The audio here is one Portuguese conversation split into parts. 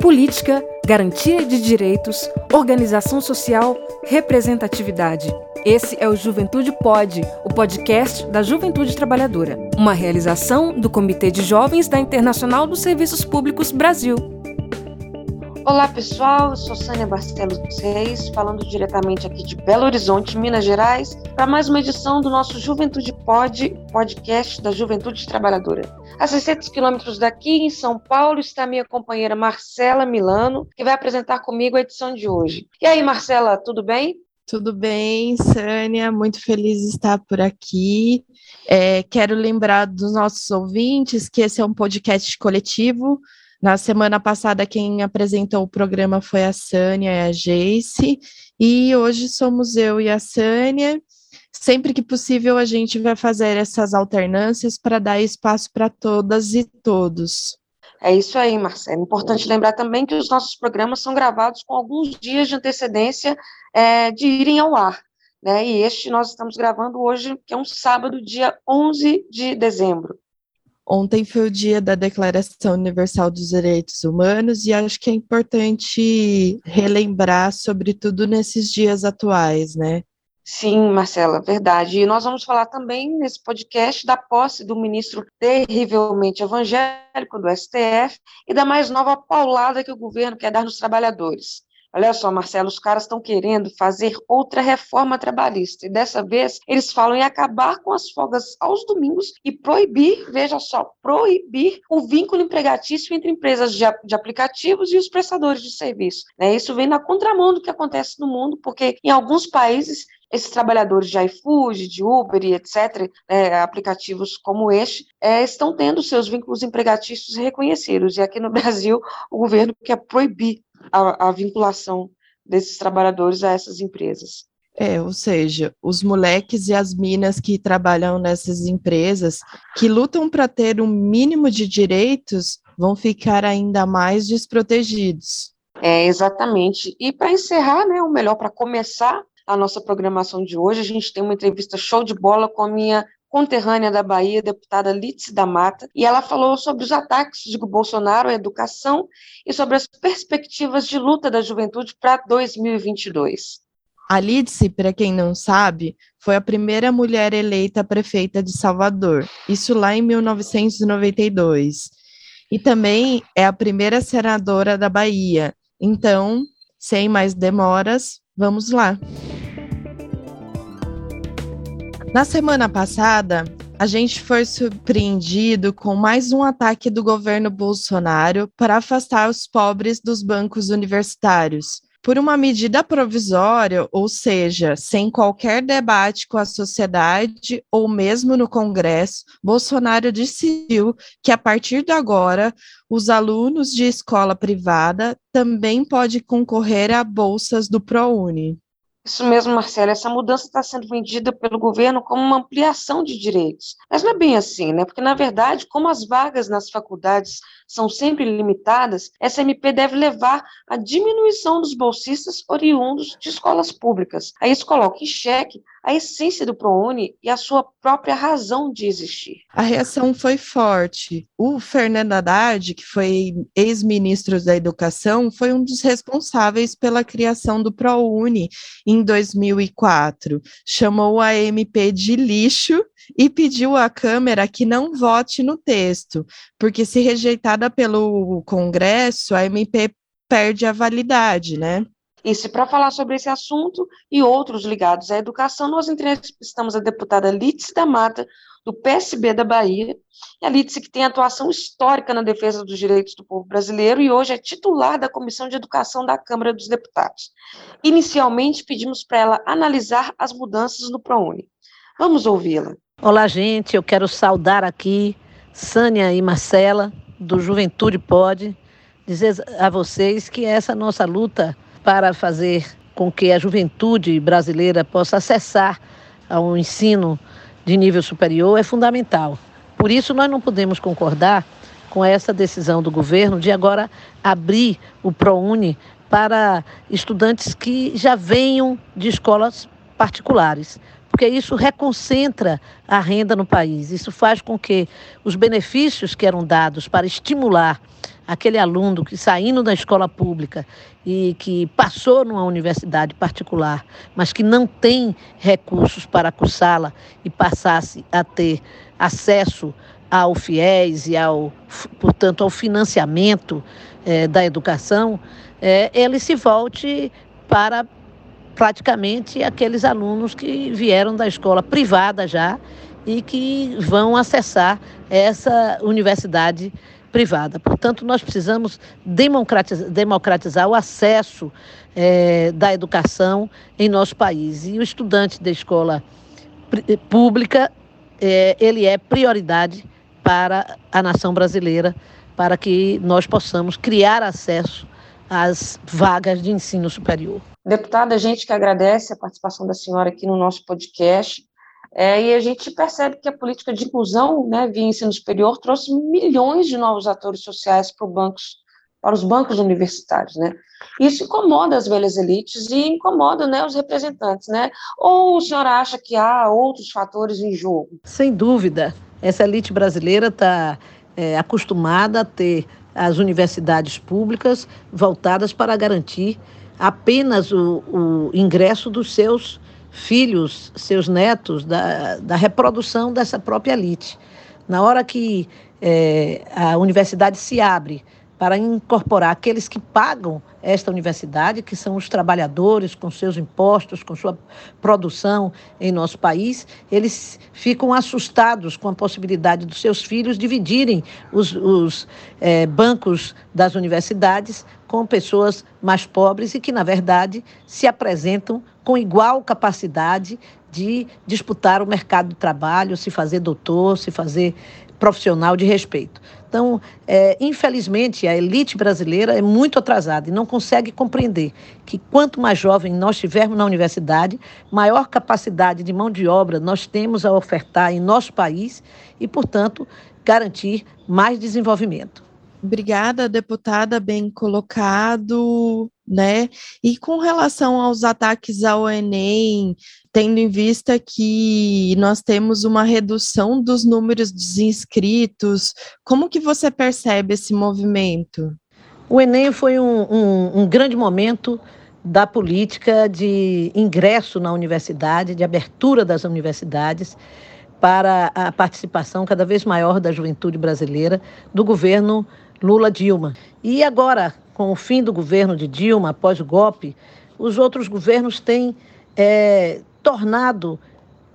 política, garantia de direitos, organização social, representatividade. Esse é o Juventude Pode, o podcast da Juventude Trabalhadora, uma realização do Comitê de Jovens da Internacional dos Serviços Públicos Brasil. Olá pessoal, eu sou Sânia Barcelos Reis, falando diretamente aqui de Belo Horizonte, Minas Gerais, para mais uma edição do nosso Juventude Pod, podcast da Juventude Trabalhadora. A 600 quilômetros daqui, em São Paulo, está minha companheira Marcela Milano, que vai apresentar comigo a edição de hoje. E aí, Marcela, tudo bem? Tudo bem, Sânia, muito feliz de estar por aqui. É, quero lembrar dos nossos ouvintes que esse é um podcast coletivo na semana passada, quem apresentou o programa foi a Sânia e a Jace, e hoje somos eu e a Sânia. Sempre que possível, a gente vai fazer essas alternâncias para dar espaço para todas e todos. É isso aí, Marcelo. Importante lembrar também que os nossos programas são gravados com alguns dias de antecedência é, de irem ao ar. Né? E este nós estamos gravando hoje, que é um sábado, dia 11 de dezembro. Ontem foi o dia da Declaração Universal dos Direitos Humanos e acho que é importante relembrar, sobretudo nesses dias atuais, né? Sim, Marcela, verdade. E nós vamos falar também nesse podcast da posse do ministro terrivelmente evangélico do STF e da mais nova paulada que o governo quer dar nos trabalhadores. Olha só, Marcelo, os caras estão querendo fazer outra reforma trabalhista. E dessa vez eles falam em acabar com as folgas aos domingos e proibir, veja só, proibir o vínculo empregatício entre empresas de, de aplicativos e os prestadores de serviço. Né? Isso vem na contramão do que acontece no mundo, porque em alguns países esses trabalhadores de iFood, de Uber e etc., é, aplicativos como este, é, estão tendo seus vínculos empregatícios reconhecidos. E aqui no Brasil, o governo quer proibir a, a vinculação desses trabalhadores a essas empresas. É, ou seja, os moleques e as minas que trabalham nessas empresas, que lutam para ter um mínimo de direitos, vão ficar ainda mais desprotegidos. É, exatamente. E para encerrar, né, o melhor para começar a nossa programação de hoje, a gente tem uma entrevista show de bola com a minha conterrânea da Bahia, deputada Litz da Mata, e ela falou sobre os ataques de Bolsonaro à educação e sobre as perspectivas de luta da juventude para 2022. A Lidse, para quem não sabe, foi a primeira mulher eleita prefeita de Salvador, isso lá em 1992. E também é a primeira senadora da Bahia. Então, sem mais demoras, vamos lá. Na semana passada, a gente foi surpreendido com mais um ataque do governo Bolsonaro para afastar os pobres dos bancos universitários. Por uma medida provisória, ou seja, sem qualquer debate com a sociedade ou mesmo no Congresso, Bolsonaro decidiu que a partir de agora, os alunos de escola privada também podem concorrer a bolsas do ProUni. Isso mesmo, Marcelo, essa mudança está sendo vendida pelo governo como uma ampliação de direitos. Mas não é bem assim, né? Porque, na verdade, como as vagas nas faculdades são sempre limitadas, essa MP deve levar à diminuição dos bolsistas oriundos de escolas públicas. Aí isso coloca em xeque a essência do ProUni e a sua própria razão de existir. A reação foi forte. O Fernando Haddad, que foi ex-ministro da Educação, foi um dos responsáveis pela criação do ProUni em 2004. Chamou a MP de lixo e pediu à Câmara que não vote no texto, porque se rejeitada pelo Congresso, a MP perde a validade, né? Se para falar sobre esse assunto e outros ligados à educação, nós entrevistamos a deputada Lítice da Mata, do PSB da Bahia, e a Lítice que tem atuação histórica na defesa dos direitos do povo brasileiro e hoje é titular da Comissão de Educação da Câmara dos Deputados. Inicialmente, pedimos para ela analisar as mudanças no ProUni. Vamos ouvi-la. Olá, gente, eu quero saudar aqui Sânia e Marcela, do Juventude Pode, dizer a vocês que essa nossa luta para fazer com que a juventude brasileira possa acessar a um ensino de nível superior é fundamental. Por isso, nós não podemos concordar com essa decisão do governo de agora abrir o ProUni para estudantes que já venham de escolas particulares, porque isso reconcentra a renda no país. Isso faz com que os benefícios que eram dados para estimular aquele aluno que saindo da escola pública e que passou numa universidade particular, mas que não tem recursos para cursá-la e passasse a ter acesso ao FIES e ao, portanto, ao financiamento é, da educação, é, ele se volte para praticamente aqueles alunos que vieram da escola privada já e que vão acessar essa universidade privada. Portanto, nós precisamos democratizar, democratizar o acesso é, da educação em nosso país. E o estudante da escola pública, é, ele é prioridade para a nação brasileira, para que nós possamos criar acesso às vagas de ensino superior. Deputada, a gente que agradece a participação da senhora aqui no nosso podcast. É, e a gente percebe que a política de inclusão né, via ensino superior trouxe milhões de novos atores sociais para, bancos, para os bancos universitários. Né? Isso incomoda as velhas elites e incomoda né, os representantes. Né? Ou o senhor acha que há outros fatores em jogo? Sem dúvida. Essa elite brasileira está é, acostumada a ter as universidades públicas voltadas para garantir apenas o, o ingresso dos seus filhos, seus netos, da, da reprodução dessa própria elite. Na hora que é, a universidade se abre para incorporar aqueles que pagam esta universidade, que são os trabalhadores com seus impostos, com sua produção em nosso país, eles ficam assustados com a possibilidade dos seus filhos dividirem os, os é, bancos das universidades com pessoas mais pobres e que, na verdade, se apresentam com igual capacidade de disputar o mercado de trabalho, se fazer doutor, se fazer profissional de respeito. Então, é, infelizmente, a elite brasileira é muito atrasada e não consegue compreender que quanto mais jovem nós tivermos na universidade, maior capacidade de mão de obra nós temos a ofertar em nosso país e, portanto, garantir mais desenvolvimento. Obrigada, deputada, bem colocado, né? E com relação aos ataques ao Enem, tendo em vista que nós temos uma redução dos números dos inscritos, como que você percebe esse movimento? O Enem foi um, um, um grande momento da política de ingresso na universidade, de abertura das universidades para a participação cada vez maior da juventude brasileira do governo Lula Dilma. E agora, com o fim do governo de Dilma, após o golpe, os outros governos têm é, tornado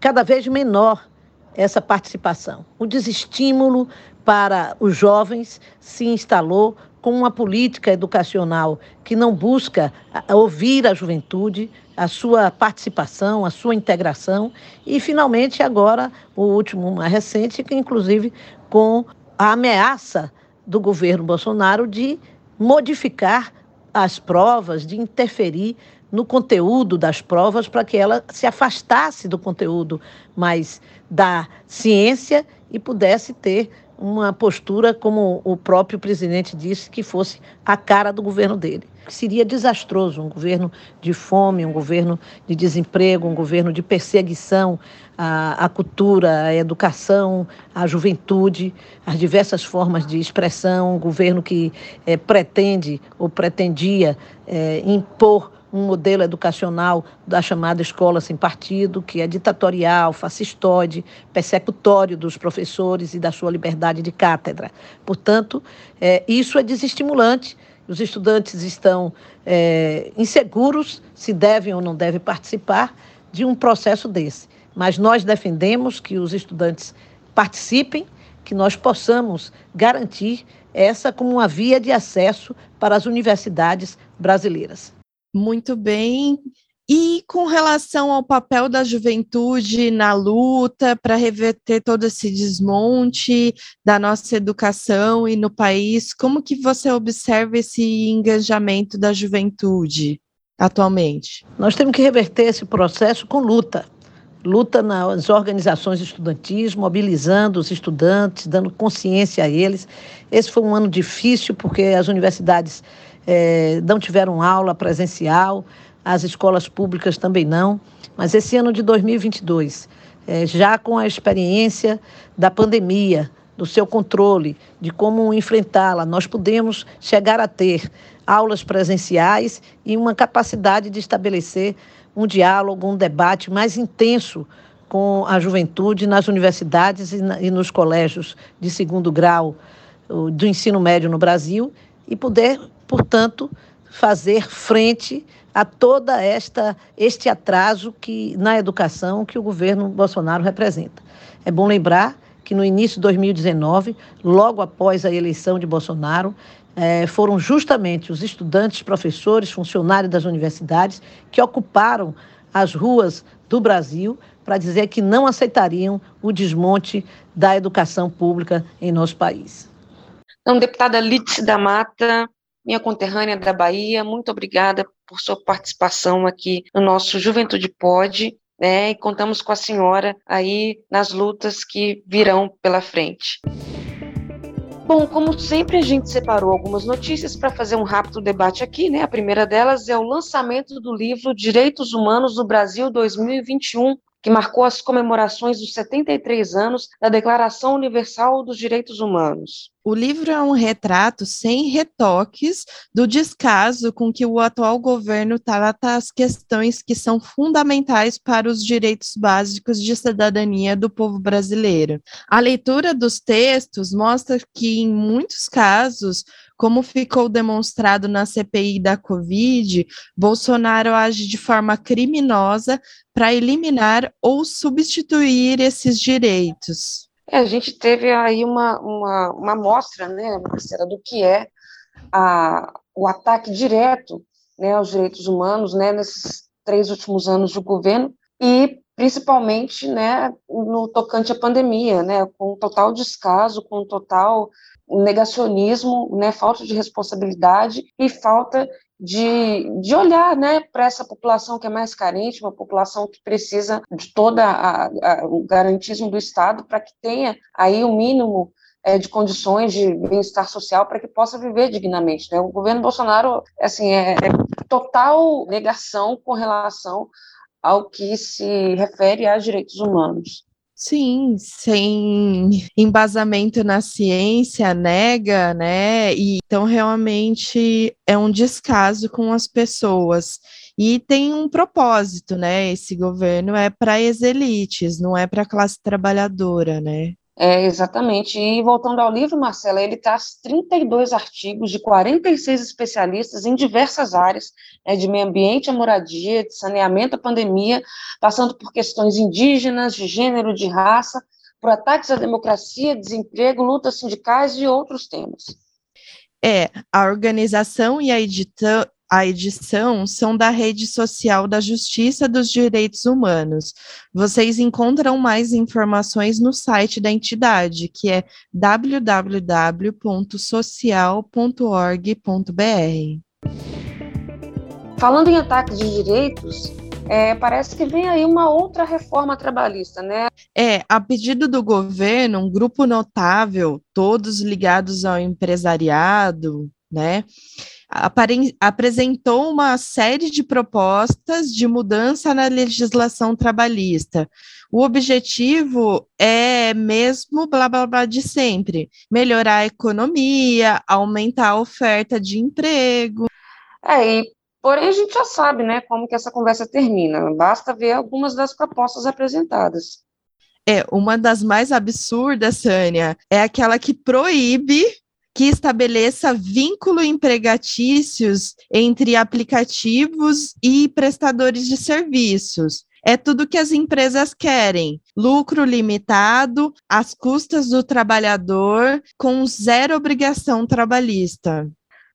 cada vez menor essa participação. O desestímulo para os jovens se instalou com uma política educacional que não busca ouvir a juventude, a sua participação, a sua integração e, finalmente, agora, o último mais recente, que inclusive com a ameaça do governo Bolsonaro de modificar as provas, de interferir no conteúdo das provas para que ela se afastasse do conteúdo mais da ciência e pudesse ter uma postura, como o próprio presidente disse, que fosse a cara do governo dele. Seria desastroso um governo de fome, um governo de desemprego, um governo de perseguição à, à cultura, à educação, à juventude, às diversas formas de expressão, um governo que é, pretende ou pretendia é, impor um modelo educacional da chamada escola sem partido, que é ditatorial, fascistoide, persecutório dos professores e da sua liberdade de cátedra. Portanto, é, isso é desestimulante. Os estudantes estão é, inseguros se devem ou não devem participar de um processo desse. Mas nós defendemos que os estudantes participem, que nós possamos garantir essa como uma via de acesso para as universidades brasileiras. Muito bem. E com relação ao papel da juventude na luta para reverter todo esse desmonte da nossa educação e no país, como que você observa esse engajamento da juventude atualmente? Nós temos que reverter esse processo com luta. Luta nas organizações estudantis, mobilizando os estudantes, dando consciência a eles. Esse foi um ano difícil porque as universidades é, não tiveram aula presencial, as escolas públicas também não. Mas esse ano de 2022, é, já com a experiência da pandemia, do seu controle, de como enfrentá-la, nós podemos chegar a ter aulas presenciais e uma capacidade de estabelecer um diálogo, um debate mais intenso com a juventude nas universidades e, na, e nos colégios de segundo grau do ensino médio no Brasil e poder, portanto, fazer frente a toda esta este atraso que na educação que o governo Bolsonaro representa. É bom lembrar que no início de 2019, logo após a eleição de Bolsonaro, eh, foram justamente os estudantes, professores, funcionários das universidades que ocuparam as ruas do Brasil para dizer que não aceitariam o desmonte da educação pública em nosso país. Então, deputada Lídice da Mata, minha conterrânea da Bahia, muito obrigada por sua participação aqui no nosso Juventude Pode, né? E contamos com a senhora aí nas lutas que virão pela frente. Bom, como sempre, a gente separou algumas notícias para fazer um rápido debate aqui, né? A primeira delas é o lançamento do livro Direitos Humanos do Brasil 2021, que marcou as comemorações dos 73 anos da Declaração Universal dos Direitos Humanos. O livro é um retrato sem retoques do descaso com que o atual governo trata as questões que são fundamentais para os direitos básicos de cidadania do povo brasileiro. A leitura dos textos mostra que, em muitos casos, como ficou demonstrado na CPI da Covid, Bolsonaro age de forma criminosa para eliminar ou substituir esses direitos. É, a gente teve aí uma, uma, uma amostra, né, Marcela, do que é a, o ataque direto né, aos direitos humanos né, nesses três últimos anos do governo e principalmente né, no tocante à pandemia, né, com total descaso, com total negacionismo, né, falta de responsabilidade e falta de, de olhar né, para essa população que é mais carente, uma população que precisa de a, o garantismo do Estado para que tenha aí o mínimo é, de condições de bem-estar social para que possa viver dignamente. Né? O governo Bolsonaro assim, é, é total negação com relação ao que se refere a direitos humanos. Sim, sem embasamento na ciência, nega, né? E, então, realmente é um descaso com as pessoas. E tem um propósito, né? Esse governo é para as elites, não é para a classe trabalhadora, né? É, exatamente. E voltando ao livro, Marcela, ele traz 32 artigos de 46 especialistas em diversas áreas, né, de meio ambiente a moradia, de saneamento à pandemia, passando por questões indígenas, de gênero, de raça, por ataques à democracia, desemprego, lutas sindicais e outros temas. É, a organização e a, edita a edição são da rede social da Justiça dos Direitos Humanos. Vocês encontram mais informações no site da entidade, que é www.social.org.br. Falando em ataques de direitos, é, parece que vem aí uma outra reforma trabalhista, né? É, a pedido do governo, um grupo notável, todos ligados ao empresariado, né? Apresentou uma série de propostas de mudança na legislação trabalhista. O objetivo é mesmo blá blá blá de sempre: melhorar a economia, aumentar a oferta de emprego. É, e porém a gente já sabe, né, como que essa conversa termina. Basta ver algumas das propostas apresentadas. É, uma das mais absurdas, Sânia, é aquela que proíbe que estabeleça vínculo empregatícios entre aplicativos e prestadores de serviços. É tudo que as empresas querem: lucro limitado, às custas do trabalhador, com zero obrigação trabalhista.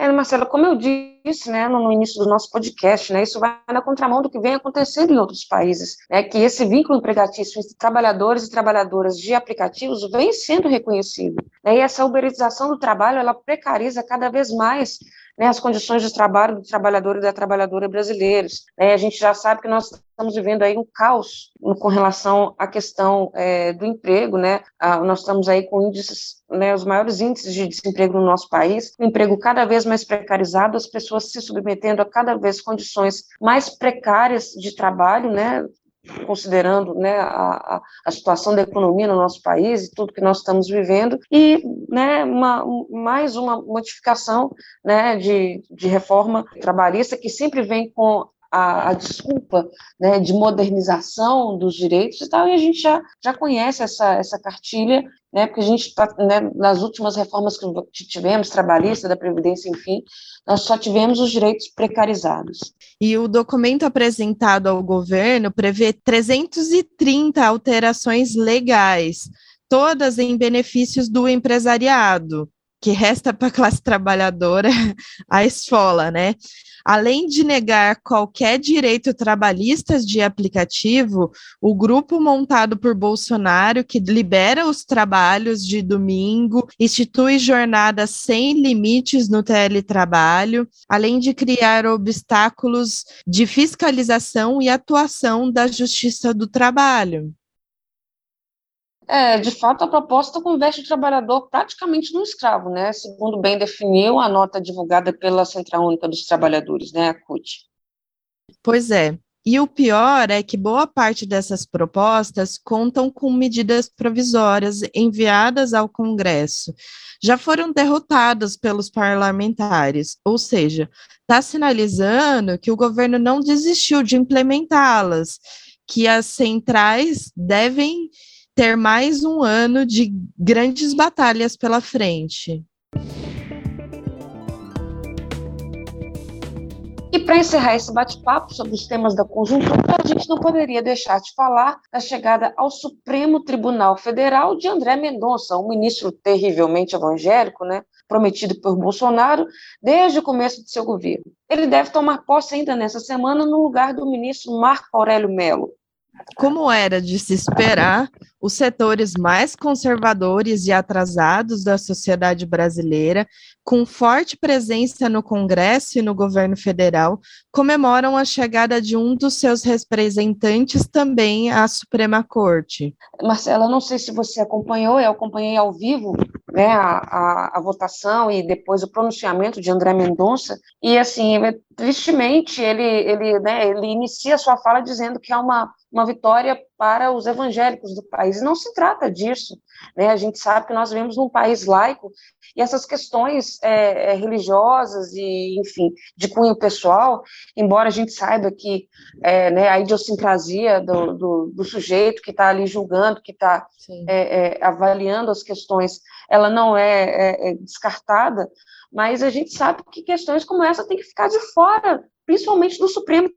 É, Marcela, como eu disse né, no início do nosso podcast, né, isso vai na contramão do que vem acontecendo em outros países, né, que esse vínculo empregatício entre trabalhadores e trabalhadoras de aplicativos vem sendo reconhecido. Né, e essa uberização do trabalho, ela precariza cada vez mais né, as condições de trabalho do trabalhador e da trabalhadora brasileiros. Né, a gente já sabe que nós estamos vivendo aí um caos com relação à questão é, do emprego, né? Ah, nós estamos aí com índices, né, os maiores índices de desemprego no nosso país, emprego cada vez mais precarizado, as pessoas se submetendo a cada vez condições mais precárias de trabalho, né? Considerando né, a, a, situação da economia no nosso país e tudo que nós estamos vivendo, e né, uma, mais uma modificação né, de, de reforma trabalhista que sempre vem com a, a, desculpa né, de modernização dos direitos e tal, e a gente já, já conhece essa, essa cartilha, né, porque a gente, está né, nas últimas reformas que tivemos, trabalhista, da Previdência, enfim, nós só tivemos os direitos precarizados. E o documento apresentado ao governo prevê 330 alterações legais, todas em benefícios do empresariado, que resta para a classe trabalhadora a esfola, né? Além de negar qualquer direito trabalhista de aplicativo, o grupo montado por Bolsonaro, que libera os trabalhos de domingo, institui jornadas sem limites no teletrabalho, além de criar obstáculos de fiscalização e atuação da Justiça do Trabalho. É, de fato, a proposta converte o trabalhador praticamente num escravo, né? Segundo bem definiu a nota divulgada pela Central Única dos Trabalhadores, né, a CUT. Pois é. E o pior é que boa parte dessas propostas contam com medidas provisórias enviadas ao Congresso. Já foram derrotadas pelos parlamentares, ou seja, está sinalizando que o governo não desistiu de implementá-las, que as centrais devem ter mais um ano de grandes batalhas pela frente. E para encerrar esse bate-papo sobre os temas da conjuntura, a gente não poderia deixar de falar da chegada ao Supremo Tribunal Federal de André Mendonça, um ministro terrivelmente evangélico, né, prometido por Bolsonaro desde o começo de seu governo. Ele deve tomar posse ainda nessa semana no lugar do ministro Marco Aurélio Mello. Como era de se esperar, os setores mais conservadores e atrasados da sociedade brasileira, com forte presença no Congresso e no governo federal, comemoram a chegada de um dos seus representantes também à Suprema Corte. Marcela, não sei se você acompanhou, eu acompanhei ao vivo né, a, a, a votação e depois o pronunciamento de André Mendonça, e assim, tristemente, ele, ele, né, ele inicia sua fala dizendo que é uma uma vitória para os evangélicos do país. E não se trata disso. Né? A gente sabe que nós vivemos num país laico e essas questões é, é, religiosas e, enfim, de cunho pessoal, embora a gente saiba que é, né, a idiosincrasia do, do, do sujeito que está ali julgando, que está é, é, avaliando as questões, ela não é, é descartada, mas a gente sabe que questões como essa têm que ficar de fora, principalmente do Supremo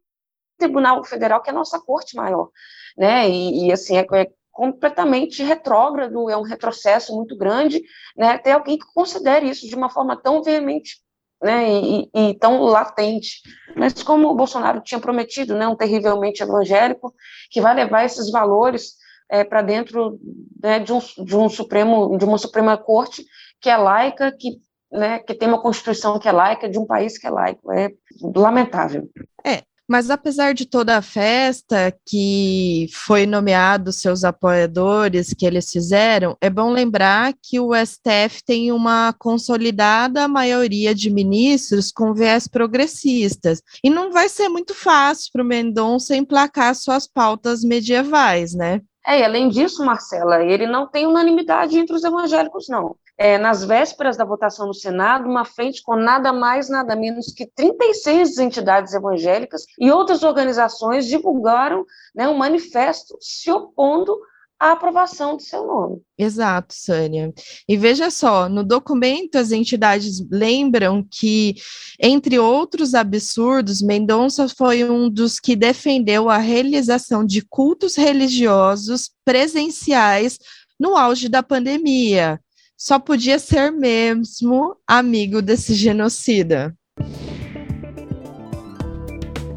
Tribunal Federal, que é a nossa corte maior, né? E, e assim, é, é, completamente retrógrado, é um retrocesso muito grande, né? Ter alguém que considere isso de uma forma tão veemente, né? E, e, tão latente. Mas como o Bolsonaro tinha prometido, né? Um terrivelmente evangélico que vai levar esses valores é, para dentro né, de, um, de um Supremo, de uma Suprema Corte que é laica, que né, que tem uma constituição que é laica, de um país que é laico. É lamentável. É, mas apesar de toda a festa que foi nomeado seus apoiadores que eles fizeram, é bom lembrar que o STF tem uma consolidada maioria de ministros com viés progressistas. E não vai ser muito fácil para o Mendonça emplacar suas pautas medievais, né? É, e além disso, Marcela, ele não tem unanimidade entre os evangélicos, não é, nas vésperas da votação no Senado, uma frente com nada mais, nada menos que 36 entidades evangélicas e outras organizações divulgaram né, um manifesto se opondo à aprovação de seu nome. Exato, Sânia. E veja só, no documento as entidades lembram que, entre outros absurdos, Mendonça foi um dos que defendeu a realização de cultos religiosos presenciais no auge da pandemia, só podia ser mesmo amigo desse genocida.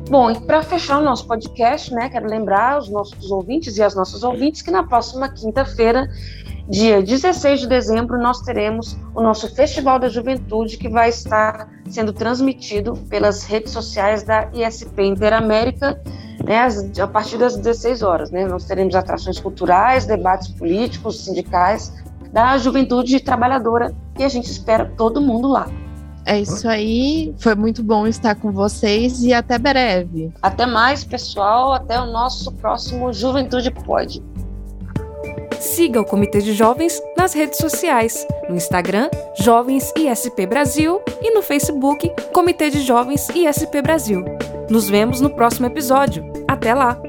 Bom, e para fechar o nosso podcast, né, quero lembrar os nossos ouvintes e as nossas ouvintes que na próxima quinta-feira dia 16 de dezembro, nós teremos o nosso Festival da Juventude, que vai estar sendo transmitido pelas redes sociais da ISP Interamérica, né, a partir das 16 horas. Né? Nós teremos atrações culturais, debates políticos, sindicais, da juventude trabalhadora, e a gente espera todo mundo lá. É isso aí. Foi muito bom estar com vocês e até breve. Até mais, pessoal. Até o nosso próximo Juventude Pode. Siga o Comitê de Jovens nas redes sociais, no Instagram Jovens ISP Brasil e no Facebook Comitê de Jovens ISP Brasil. Nos vemos no próximo episódio. Até lá!